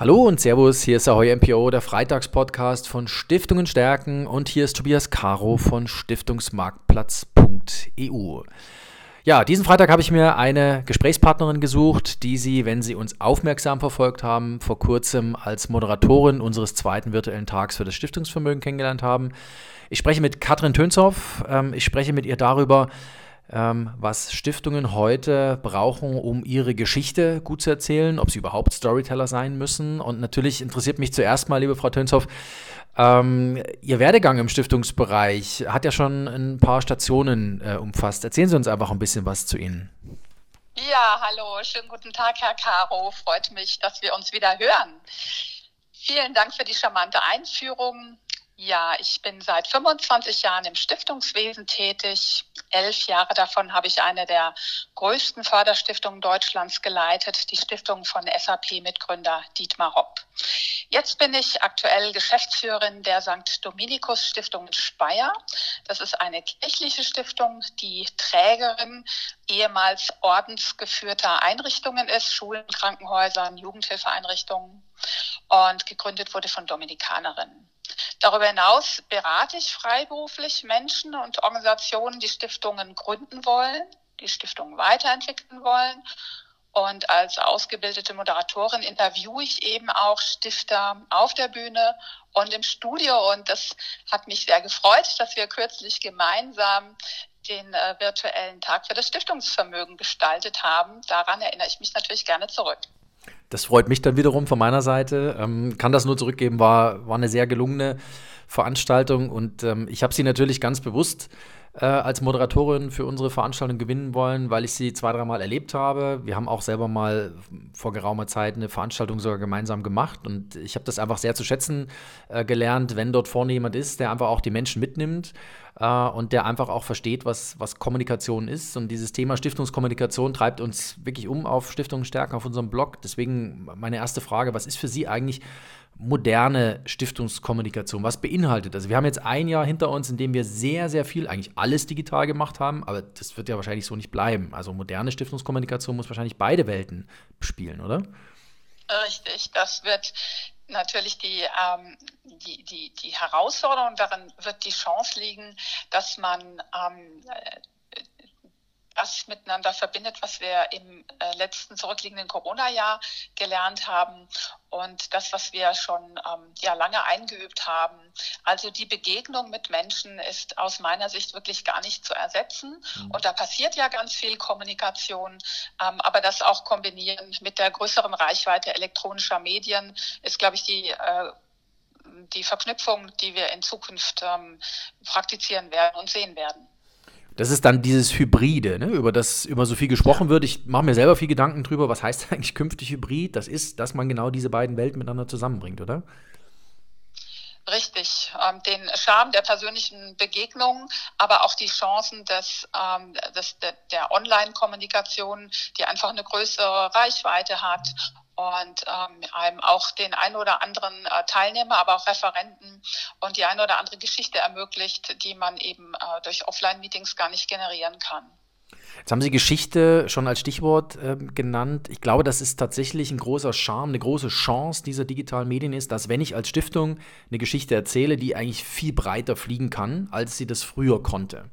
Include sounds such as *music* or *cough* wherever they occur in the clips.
Hallo und Servus, hier ist Ahoy MPO, der Freitagspodcast von Stiftungen stärken und hier ist Tobias Caro von Stiftungsmarktplatz.eu. Ja, diesen Freitag habe ich mir eine Gesprächspartnerin gesucht, die Sie, wenn Sie uns aufmerksam verfolgt haben, vor kurzem als Moderatorin unseres zweiten virtuellen Tags für das Stiftungsvermögen kennengelernt haben. Ich spreche mit Katrin Tönshoff. Ähm, ich spreche mit ihr darüber, ähm, was Stiftungen heute brauchen, um ihre Geschichte gut zu erzählen, ob sie überhaupt Storyteller sein müssen. Und natürlich interessiert mich zuerst mal, liebe Frau Tönshoff, ähm, Ihr Werdegang im Stiftungsbereich hat ja schon ein paar Stationen äh, umfasst. Erzählen Sie uns einfach ein bisschen was zu Ihnen. Ja, hallo, schönen guten Tag, Herr Caro. Freut mich, dass wir uns wieder hören. Vielen Dank für die charmante Einführung. Ja, ich bin seit 25 Jahren im Stiftungswesen tätig. Elf Jahre davon habe ich eine der größten Förderstiftungen Deutschlands geleitet, die Stiftung von SAP-Mitgründer Dietmar Hopp. Jetzt bin ich aktuell Geschäftsführerin der St. Dominikus Stiftung in Speyer. Das ist eine kirchliche Stiftung, die Trägerin ehemals ordensgeführter Einrichtungen ist, Schulen, Krankenhäusern, Jugendhilfeeinrichtungen und gegründet wurde von Dominikanerinnen. Darüber hinaus berate ich freiberuflich Menschen und Organisationen, die Stiftungen gründen wollen, die Stiftungen weiterentwickeln wollen. Und als ausgebildete Moderatorin interviewe ich eben auch Stifter auf der Bühne und im Studio. Und das hat mich sehr gefreut, dass wir kürzlich gemeinsam den äh, virtuellen Tag für das Stiftungsvermögen gestaltet haben. Daran erinnere ich mich natürlich gerne zurück. Das freut mich dann wiederum von meiner Seite. Ähm, kann das nur zurückgeben, war, war eine sehr gelungene Veranstaltung und ähm, ich habe sie natürlich ganz bewusst äh, als Moderatorin für unsere Veranstaltung gewinnen wollen, weil ich sie zwei, dreimal erlebt habe. Wir haben auch selber mal vor geraumer Zeit eine Veranstaltung sogar gemeinsam gemacht und ich habe das einfach sehr zu schätzen äh, gelernt, wenn dort vorne jemand ist, der einfach auch die Menschen mitnimmt äh, und der einfach auch versteht, was, was Kommunikation ist. Und dieses Thema Stiftungskommunikation treibt uns wirklich um auf Stiftungen stärken auf unserem Blog. Deswegen meine erste Frage, was ist für Sie eigentlich moderne Stiftungskommunikation? Was beinhaltet das? Wir haben jetzt ein Jahr hinter uns, in dem wir sehr, sehr viel, eigentlich alles digital gemacht haben, aber das wird ja wahrscheinlich so nicht bleiben. Also moderne Stiftungskommunikation muss wahrscheinlich beide Welten bespielen, oder? Richtig, das wird natürlich die, ähm, die, die, die Herausforderung, darin wird die Chance liegen, dass man ähm, das miteinander verbindet, was wir im äh, letzten zurückliegenden Corona-Jahr gelernt haben und das, was wir schon ähm, ja lange eingeübt haben. Also die Begegnung mit Menschen ist aus meiner Sicht wirklich gar nicht zu ersetzen. Mhm. Und da passiert ja ganz viel Kommunikation, ähm, aber das auch kombinieren mit der größeren Reichweite elektronischer Medien ist, glaube ich, die äh, die Verknüpfung, die wir in Zukunft ähm, praktizieren werden und sehen werden. Das ist dann dieses Hybride, ne, über das immer so viel gesprochen wird. Ich mache mir selber viel Gedanken drüber, was heißt *laughs* eigentlich künftig Hybrid? Das ist, dass man genau diese beiden Welten miteinander zusammenbringt, oder? Richtig, ähm, den Charme der persönlichen Begegnung, aber auch die Chancen des, ähm, des, der, der Online-Kommunikation, die einfach eine größere Reichweite hat und ähm, einem auch den ein oder anderen äh, Teilnehmer, aber auch Referenten und die eine oder andere Geschichte ermöglicht, die man eben äh, durch Offline-Meetings gar nicht generieren kann. Jetzt haben Sie Geschichte schon als Stichwort äh, genannt. Ich glaube, das ist tatsächlich ein großer Charme, eine große Chance dieser digitalen Medien ist, dass wenn ich als Stiftung eine Geschichte erzähle, die eigentlich viel breiter fliegen kann, als sie das früher konnte.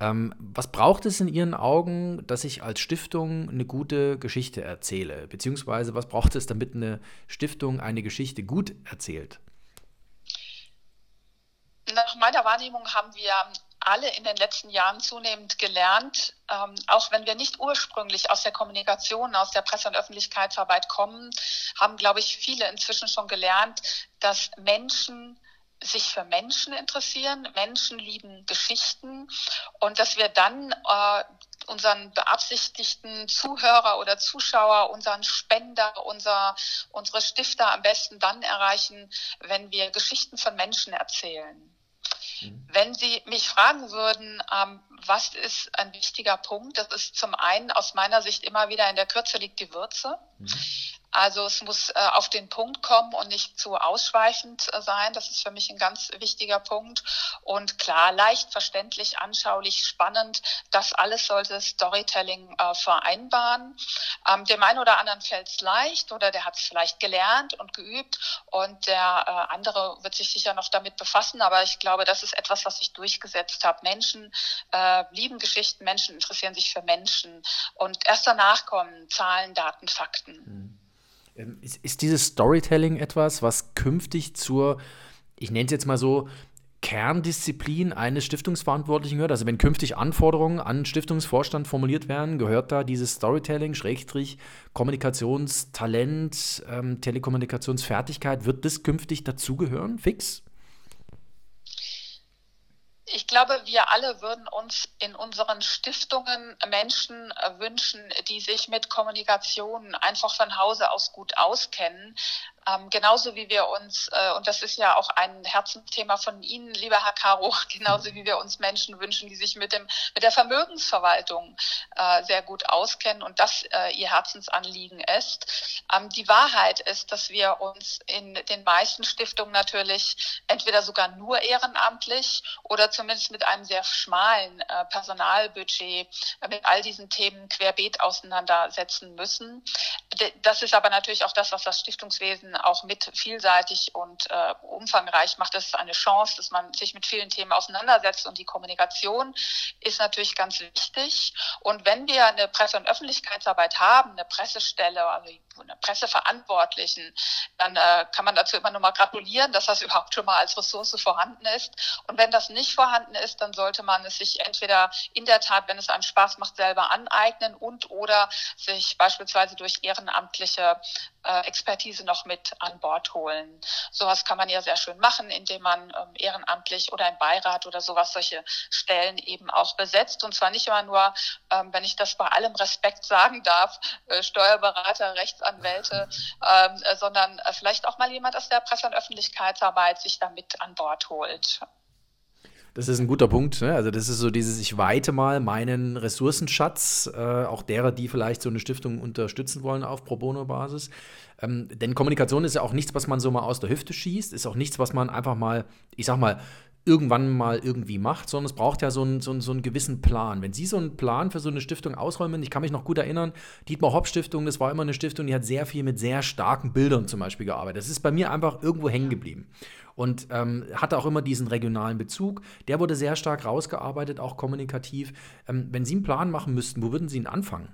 Ähm, was braucht es in Ihren Augen, dass ich als Stiftung eine gute Geschichte erzähle? Beziehungsweise was braucht es, damit eine Stiftung eine Geschichte gut erzählt? Nach meiner Wahrnehmung haben wir alle in den letzten Jahren zunehmend gelernt, ähm, auch wenn wir nicht ursprünglich aus der Kommunikation, aus der Presse- und Öffentlichkeitsarbeit kommen, haben, glaube ich, viele inzwischen schon gelernt, dass Menschen sich für Menschen interessieren. Menschen lieben Geschichten und dass wir dann äh, unseren beabsichtigten Zuhörer oder Zuschauer, unseren Spender, unser, unsere Stifter am besten dann erreichen, wenn wir Geschichten von Menschen erzählen. Mhm. Wenn Sie mich fragen würden, ähm, was ist ein wichtiger Punkt, das ist zum einen aus meiner Sicht immer wieder in der Kürze liegt die Würze. Mhm. Also es muss äh, auf den Punkt kommen und nicht zu ausschweifend äh, sein. Das ist für mich ein ganz wichtiger Punkt. Und klar, leicht verständlich, anschaulich, spannend. Das alles sollte Storytelling äh, vereinbaren. Ähm, dem einen oder anderen fällt es leicht oder der hat es vielleicht gelernt und geübt und der äh, andere wird sich sicher noch damit befassen. Aber ich glaube, das ist etwas, was sich durchgesetzt hat. Menschen äh, lieben Geschichten, Menschen interessieren sich für Menschen und erst danach kommen Zahlen, Daten, Fakten. Mhm. Ähm, ist, ist dieses Storytelling etwas, was künftig zur, ich nenne es jetzt mal so, Kerndisziplin eines Stiftungsverantwortlichen gehört? Also wenn künftig Anforderungen an Stiftungsvorstand formuliert werden, gehört da dieses Storytelling, Schrägstrich, Kommunikationstalent, ähm, Telekommunikationsfertigkeit, wird das künftig dazugehören, fix? Ich glaube, wir alle würden uns in unseren Stiftungen Menschen wünschen, die sich mit Kommunikation einfach von Hause aus gut auskennen, ähm, genauso wie wir uns, äh, und das ist ja auch ein Herzensthema von Ihnen, lieber Herr Caro, *laughs* genauso wie wir uns Menschen wünschen, die sich mit dem, mit der Vermögensverwaltung äh, sehr gut auskennen und das äh, ihr Herzensanliegen ist. Ähm, die Wahrheit ist, dass wir uns in den meisten Stiftungen natürlich entweder sogar nur ehrenamtlich oder zumindest mit einem sehr schmalen äh, Personalbudget äh, mit all diesen Themen querbeet auseinandersetzen müssen. Das ist aber natürlich auch das, was das Stiftungswesen auch mit vielseitig und äh, umfangreich macht. Ist eine Chance, dass man sich mit vielen Themen auseinandersetzt und die Kommunikation ist natürlich ganz wichtig. Und wenn wir eine Presse- und Öffentlichkeitsarbeit haben, eine Pressestelle, also eine Presseverantwortlichen, dann äh, kann man dazu immer nur mal gratulieren, dass das *laughs* überhaupt schon mal als Ressource vorhanden ist. Und wenn das nicht vorhanden ist, dann sollte man es sich entweder in der Tat, wenn es einem Spaß macht, selber aneignen und oder sich beispielsweise durch ehrenamtliche äh, Expertise noch mit an Bord holen. Sowas kann man ja sehr schön machen, indem man ähm, ehrenamtlich oder im Beirat oder sowas solche Stellen eben auch besetzt. Und zwar nicht immer nur, ähm, wenn ich das bei allem Respekt sagen darf, äh, Steuerberater, Rechtsanwälte, ähm, äh, sondern äh, vielleicht auch mal jemand aus der Presse- und Öffentlichkeitsarbeit sich da mit an Bord holt. Das ist ein guter Punkt. Ne? Also das ist so dieses, ich weite mal meinen Ressourcenschatz, äh, auch derer, die vielleicht so eine Stiftung unterstützen wollen auf Pro Bono-Basis. Ähm, denn Kommunikation ist ja auch nichts, was man so mal aus der Hüfte schießt, ist auch nichts, was man einfach mal, ich sag mal, irgendwann mal irgendwie macht, sondern es braucht ja so einen, so, einen, so einen gewissen Plan. Wenn Sie so einen Plan für so eine Stiftung ausräumen, ich kann mich noch gut erinnern, Dietmar Hopp Stiftung, das war immer eine Stiftung, die hat sehr viel mit sehr starken Bildern zum Beispiel gearbeitet. Das ist bei mir einfach irgendwo hängen geblieben und ähm, hatte auch immer diesen regionalen Bezug. Der wurde sehr stark rausgearbeitet, auch kommunikativ. Ähm, wenn Sie einen Plan machen müssten, wo würden Sie ihn anfangen?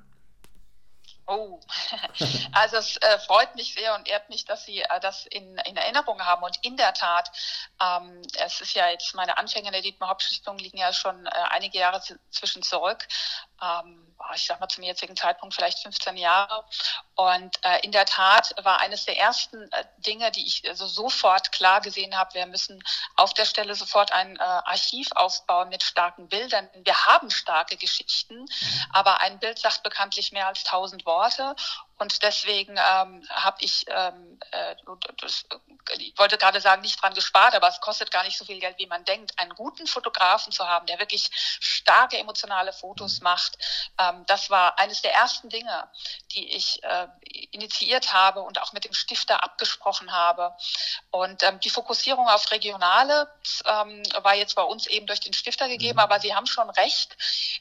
Oh, *laughs* also es äh, freut mich sehr und ehrt mich, dass Sie äh, das in, in Erinnerung haben. Und in der Tat, ähm, es ist ja jetzt, meine Anfänge in der Dietmar Hauptstiftung liegen ja schon äh, einige Jahre zwischen zurück ähm, ich sag mal zum jetzigen Zeitpunkt vielleicht 15 Jahre. Und äh, in der Tat war eines der ersten äh, Dinge, die ich also sofort klar gesehen habe, wir müssen auf der Stelle sofort ein äh, Archiv aufbauen mit starken Bildern. Wir haben starke Geschichten, mhm. aber ein Bild sagt bekanntlich mehr als tausend Worte. Und deswegen ähm, habe ich, ähm, äh, das, ich wollte gerade sagen, nicht dran gespart, aber es kostet gar nicht so viel Geld, wie man denkt, einen guten Fotografen zu haben, der wirklich starke emotionale Fotos macht. Ähm, das war eines der ersten Dinge, die ich äh, initiiert habe und auch mit dem Stifter abgesprochen habe. Und ähm, die Fokussierung auf Regionale ähm, war jetzt bei uns eben durch den Stifter gegeben, mhm. aber Sie haben schon recht.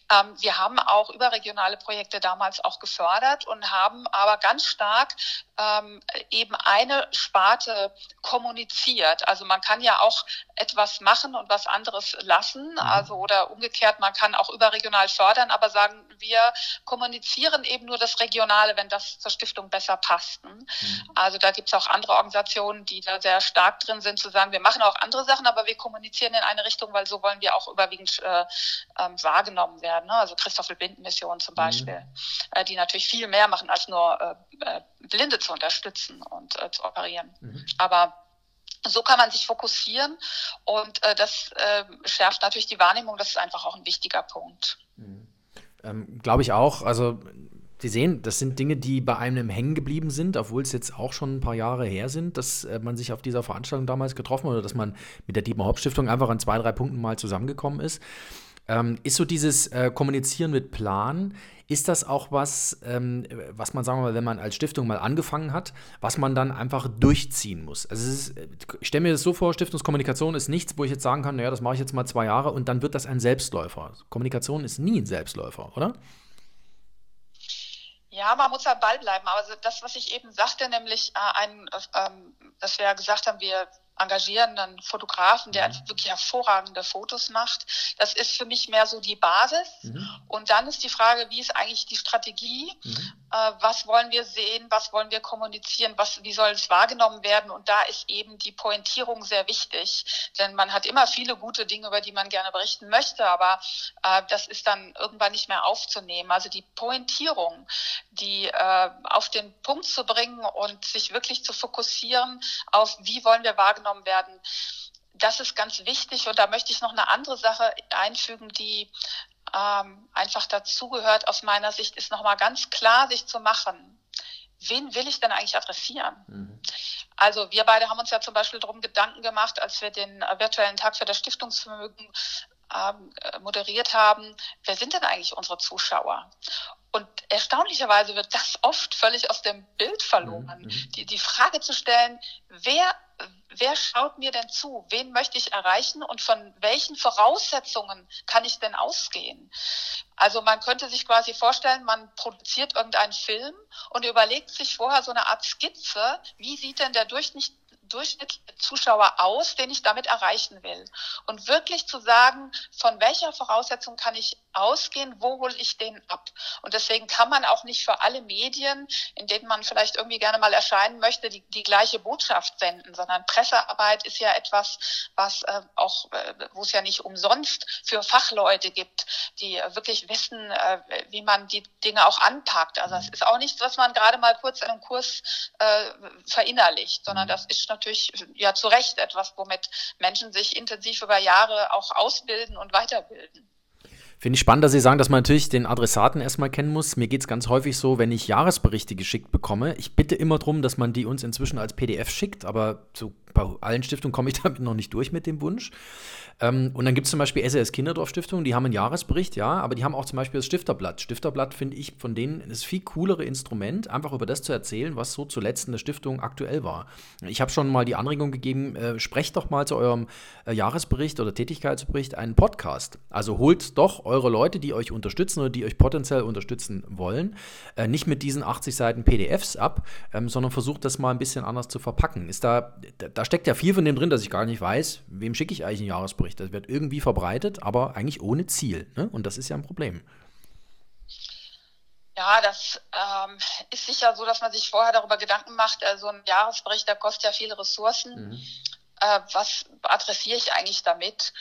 Ähm, wir haben auch überregionale Projekte damals auch gefördert und haben aber aber ganz stark ähm, eben eine Sparte kommuniziert. Also man kann ja auch etwas machen und was anderes lassen. Mhm. Also oder umgekehrt, man kann auch überregional fördern, aber sagen, wir kommunizieren eben nur das Regionale, wenn das zur Stiftung besser passt. Mhm. Also da gibt es auch andere Organisationen, die da sehr stark drin sind, zu sagen, wir machen auch andere Sachen, aber wir kommunizieren in eine Richtung, weil so wollen wir auch überwiegend äh, ähm, wahrgenommen werden. Ne? Also Christoffel Binden Mission zum mhm. Beispiel, mhm. äh, die natürlich viel mehr machen als nur äh, äh Blinde zu unterstützen und äh, zu operieren. Mhm. Aber so kann man sich fokussieren und äh, das äh, schärft natürlich die Wahrnehmung. Das ist einfach auch ein wichtiger Punkt. Mhm. Ähm, Glaube ich auch. Also Sie sehen, das sind Dinge, die bei einem hängen geblieben sind, obwohl es jetzt auch schon ein paar Jahre her sind, dass äh, man sich auf dieser Veranstaltung damals getroffen hat oder dass man mit der Dietmar Haupt Stiftung einfach an zwei, drei Punkten mal zusammengekommen ist. Ähm, ist so dieses äh, Kommunizieren mit Plan, ist das auch was, ähm, was man, sagen wir mal, wenn man als Stiftung mal angefangen hat, was man dann einfach durchziehen muss? Also ist, ich stelle mir das so vor, Stiftungskommunikation ist nichts, wo ich jetzt sagen kann, naja, das mache ich jetzt mal zwei Jahre und dann wird das ein Selbstläufer. Kommunikation ist nie ein Selbstläufer, oder? Ja, man muss am Ball bleiben. Aber das, was ich eben sagte, nämlich äh, ein, äh, dass wir ja gesagt haben, wir engagieren einen Fotografen, der mhm. wirklich hervorragende Fotos macht. Das ist für mich mehr so die Basis. Mhm. Und dann ist die Frage, wie ist eigentlich die Strategie? Mhm. Äh, was wollen wir sehen? Was wollen wir kommunizieren? Was, wie soll es wahrgenommen werden? Und da ist eben die Pointierung sehr wichtig. Denn man hat immer viele gute Dinge, über die man gerne berichten möchte, aber äh, das ist dann irgendwann nicht mehr aufzunehmen. Also die Pointierung, die äh, auf den Punkt zu bringen und sich wirklich zu fokussieren auf, wie wollen wir wahrgenommen wahrgenommen werden. Das ist ganz wichtig. Und da möchte ich noch eine andere Sache einfügen, die ähm, einfach dazugehört aus meiner Sicht, ist nochmal ganz klar sich zu machen. Wen will ich denn eigentlich adressieren? Mhm. Also wir beide haben uns ja zum Beispiel darum Gedanken gemacht, als wir den virtuellen Tag für das Stiftungsvermögen ähm, moderiert haben, wer sind denn eigentlich unsere Zuschauer? Und erstaunlicherweise wird das oft völlig aus dem Bild verloren. Mhm. Die, die Frage zu stellen, wer wer schaut mir denn zu? Wen möchte ich erreichen und von welchen Voraussetzungen kann ich denn ausgehen? Also man könnte sich quasi vorstellen, man produziert irgendeinen Film und überlegt sich vorher so eine Art Skizze, wie sieht denn der Durchschnitt, durchschnittliche Zuschauer aus, den ich damit erreichen will. Und wirklich zu sagen, von welcher Voraussetzung kann ich ausgehen, wo hole ich den ab? Und deswegen kann man auch nicht für alle Medien, in denen man vielleicht irgendwie gerne mal erscheinen möchte, die, die gleiche Botschaft senden, sondern Pressearbeit ist ja etwas, was äh, auch, äh, wo es ja nicht umsonst für Fachleute gibt, die äh, wirklich wissen, äh, wie man die Dinge auch anpackt. Also es ist auch nichts, was man gerade mal kurz in einem Kurs äh, verinnerlicht, sondern das ist natürlich ja zu Recht etwas, womit Menschen sich intensiv über Jahre auch ausbilden und weiterbilden. Finde ich spannend, dass Sie sagen, dass man natürlich den Adressaten erstmal kennen muss. Mir geht es ganz häufig so, wenn ich Jahresberichte geschickt bekomme. Ich bitte immer darum, dass man die uns inzwischen als PDF schickt, aber so bei allen Stiftungen komme ich *laughs* damit noch nicht durch mit dem Wunsch. Ähm, und dann gibt es zum Beispiel SES Kinderdorf Stiftung, die haben einen Jahresbericht, ja, aber die haben auch zum Beispiel das Stifterblatt. Stifterblatt finde ich von denen das viel coolere Instrument, einfach über das zu erzählen, was so zuletzt in der Stiftung aktuell war. Ich habe schon mal die Anregung gegeben, äh, sprecht doch mal zu eurem äh, Jahresbericht oder Tätigkeitsbericht einen Podcast. Also holt doch eure Leute, die euch unterstützen oder die euch potenziell unterstützen wollen, äh, nicht mit diesen 80 Seiten PDFs ab, ähm, sondern versucht das mal ein bisschen anders zu verpacken. Ist da, da steckt ja viel von dem drin, dass ich gar nicht weiß, wem schicke ich eigentlich einen Jahresbericht. Das wird irgendwie verbreitet, aber eigentlich ohne Ziel. Ne? Und das ist ja ein Problem. Ja, das ähm, ist sicher so, dass man sich vorher darüber Gedanken macht. Also ein Jahresbericht, der kostet ja viele Ressourcen. Mhm. Äh, was adressiere ich eigentlich damit?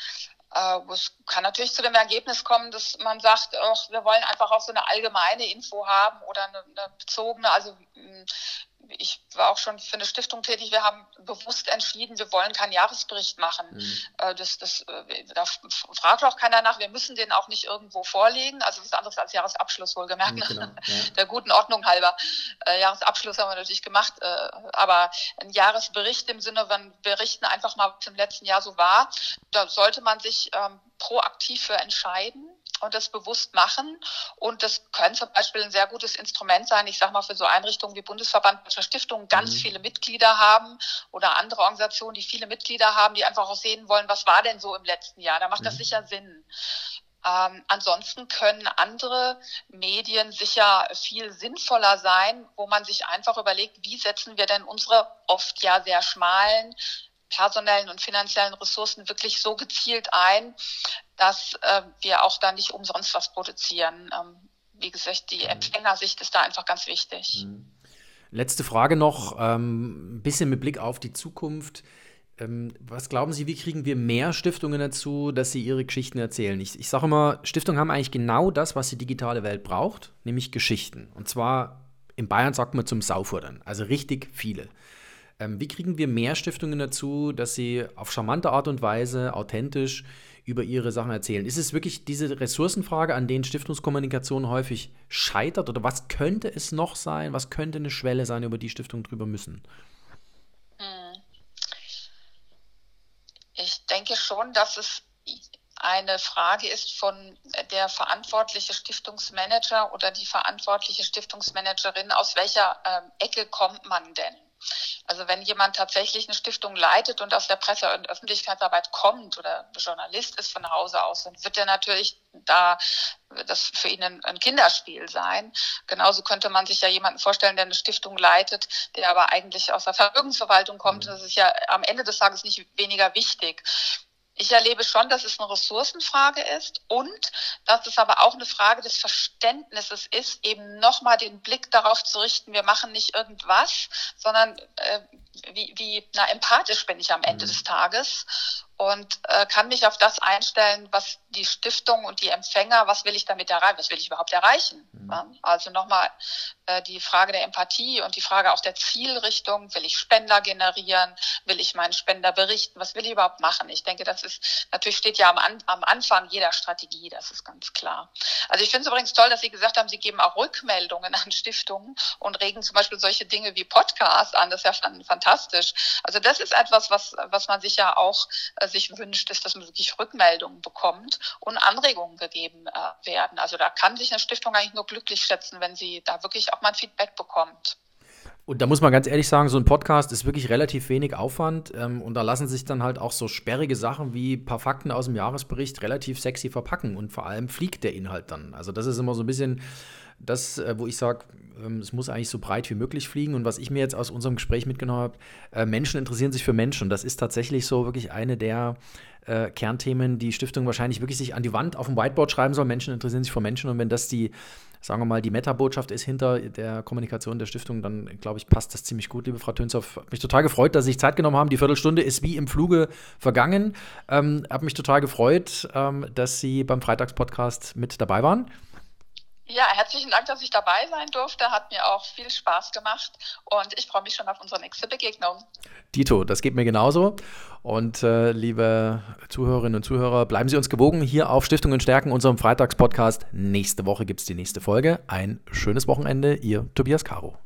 Äh, es kann natürlich zu dem Ergebnis kommen, dass man sagt, ach, wir wollen einfach auch so eine allgemeine Info haben oder eine, eine bezogene. Also ich war auch schon für eine Stiftung tätig. Wir haben bewusst entschieden, wir wollen keinen Jahresbericht machen. Mhm. Äh, das, das, äh, da fragt auch keiner nach. Wir müssen den auch nicht irgendwo vorlegen. Also was anderes als Jahresabschluss wohlgemerkt. Mhm, genau, ja. *laughs* Der guten Ordnung halber. Äh, Jahresabschluss haben wir natürlich gemacht. Aber ein Jahresbericht im Sinne, wir berichten einfach mal, was im letzten Jahr so war. Da sollte man sich ähm, proaktiv für entscheiden und das bewusst machen. Und das könnte zum Beispiel ein sehr gutes Instrument sein, ich sage mal, für so Einrichtungen wie Bundesverband Deutscher Stiftungen ganz mhm. viele Mitglieder haben oder andere Organisationen, die viele Mitglieder haben, die einfach auch sehen wollen, was war denn so im letzten Jahr. Da macht mhm. das sicher Sinn. Ähm, ansonsten können andere Medien sicher viel sinnvoller sein, wo man sich einfach überlegt, wie setzen wir denn unsere oft ja sehr schmalen personellen und finanziellen Ressourcen wirklich so gezielt ein, dass äh, wir auch da nicht umsonst was produzieren. Ähm, wie gesagt, die mhm. Empfängersicht ist da einfach ganz wichtig. Mhm. Letzte Frage noch, ähm, ein bisschen mit Blick auf die Zukunft. Ähm, was glauben Sie, wie kriegen wir mehr Stiftungen dazu, dass sie ihre Geschichten erzählen? Ich, ich sage immer, Stiftungen haben eigentlich genau das, was die digitale Welt braucht, nämlich Geschichten. Und zwar in Bayern sagt man zum Saufordern, also richtig viele. Ähm, wie kriegen wir mehr Stiftungen dazu, dass sie auf charmante Art und Weise authentisch über ihre Sachen erzählen? Ist es wirklich diese Ressourcenfrage, an denen Stiftungskommunikation häufig scheitert? Oder was könnte es noch sein? Was könnte eine Schwelle sein, über die Stiftungen drüber müssen? Ich denke schon, dass es eine Frage ist von der verantwortliche Stiftungsmanager oder die verantwortliche Stiftungsmanagerin, aus welcher ähm, Ecke kommt man denn? Also wenn jemand tatsächlich eine Stiftung leitet und aus der Presse- und Öffentlichkeitsarbeit kommt oder Journalist ist von Hause aus, dann wird er natürlich da das für ihn ein, Kinderspiel sein. Genauso könnte man sich ja jemanden vorstellen, der eine Stiftung leitet, der aber eigentlich aus der Vermögensverwaltung kommt. Mhm. Das ist ja am Ende des Tages nicht weniger wichtig. Ich erlebe schon, dass es eine Ressourcenfrage ist und dass es aber auch eine Frage des Verständnisses ist, eben nochmal den Blick darauf zu richten, wir machen nicht irgendwas, sondern äh, wie, wie na, empathisch bin ich am Ende mhm. des Tages und äh, kann mich auf das einstellen, was die Stiftung und die Empfänger, was will ich damit erreichen, was will ich überhaupt erreichen. Mhm. Ja? Also nochmal äh, die Frage der Empathie und die Frage auch der Zielrichtung, will ich Spender generieren, will ich meinen Spender berichten, was will ich überhaupt machen? Ich denke, das ist, natürlich steht ja am, An am Anfang jeder Strategie, das ist ganz klar. Also ich finde es übrigens toll, dass Sie gesagt haben, Sie geben auch Rückmeldungen an Stiftungen und regen zum Beispiel solche Dinge wie Podcast an, das ist ja fantastisch. Also das ist etwas, was, was man sich ja auch äh, sich wünscht, ist, dass man wirklich Rückmeldungen bekommt und Anregungen gegeben äh, werden. Also da kann sich eine Stiftung eigentlich nur glücklich schätzen, wenn sie da wirklich auch mal ein Feedback bekommt. Und da muss man ganz ehrlich sagen, so ein Podcast ist wirklich relativ wenig Aufwand ähm, und da lassen sich dann halt auch so sperrige Sachen wie ein paar Fakten aus dem Jahresbericht relativ sexy verpacken und vor allem fliegt der Inhalt dann. Also das ist immer so ein bisschen das, äh, wo ich sage, ähm, es muss eigentlich so breit wie möglich fliegen. Und was ich mir jetzt aus unserem Gespräch mitgenommen habe, äh, Menschen interessieren sich für Menschen. Das ist tatsächlich so wirklich eine der äh, Kernthemen, die Stiftung wahrscheinlich wirklich sich an die Wand auf dem Whiteboard schreiben soll. Menschen interessieren sich für Menschen. Und wenn das die, sagen wir mal, die Meta-Botschaft ist hinter der Kommunikation der Stiftung, dann glaube ich, passt das ziemlich gut, liebe Frau Tönshoff. Hat mich total gefreut, dass Sie sich Zeit genommen haben. Die Viertelstunde ist wie im Fluge vergangen. Ähm, habe mich total gefreut, ähm, dass Sie beim Freitagspodcast mit dabei waren. Ja, herzlichen Dank, dass ich dabei sein durfte. Hat mir auch viel Spaß gemacht und ich freue mich schon auf unsere nächste Begegnung. Dito, das geht mir genauso. Und äh, liebe Zuhörerinnen und Zuhörer, bleiben Sie uns gewogen hier auf Stiftungen stärken, unserem Freitagspodcast. Nächste Woche gibt es die nächste Folge. Ein schönes Wochenende, Ihr Tobias Caro.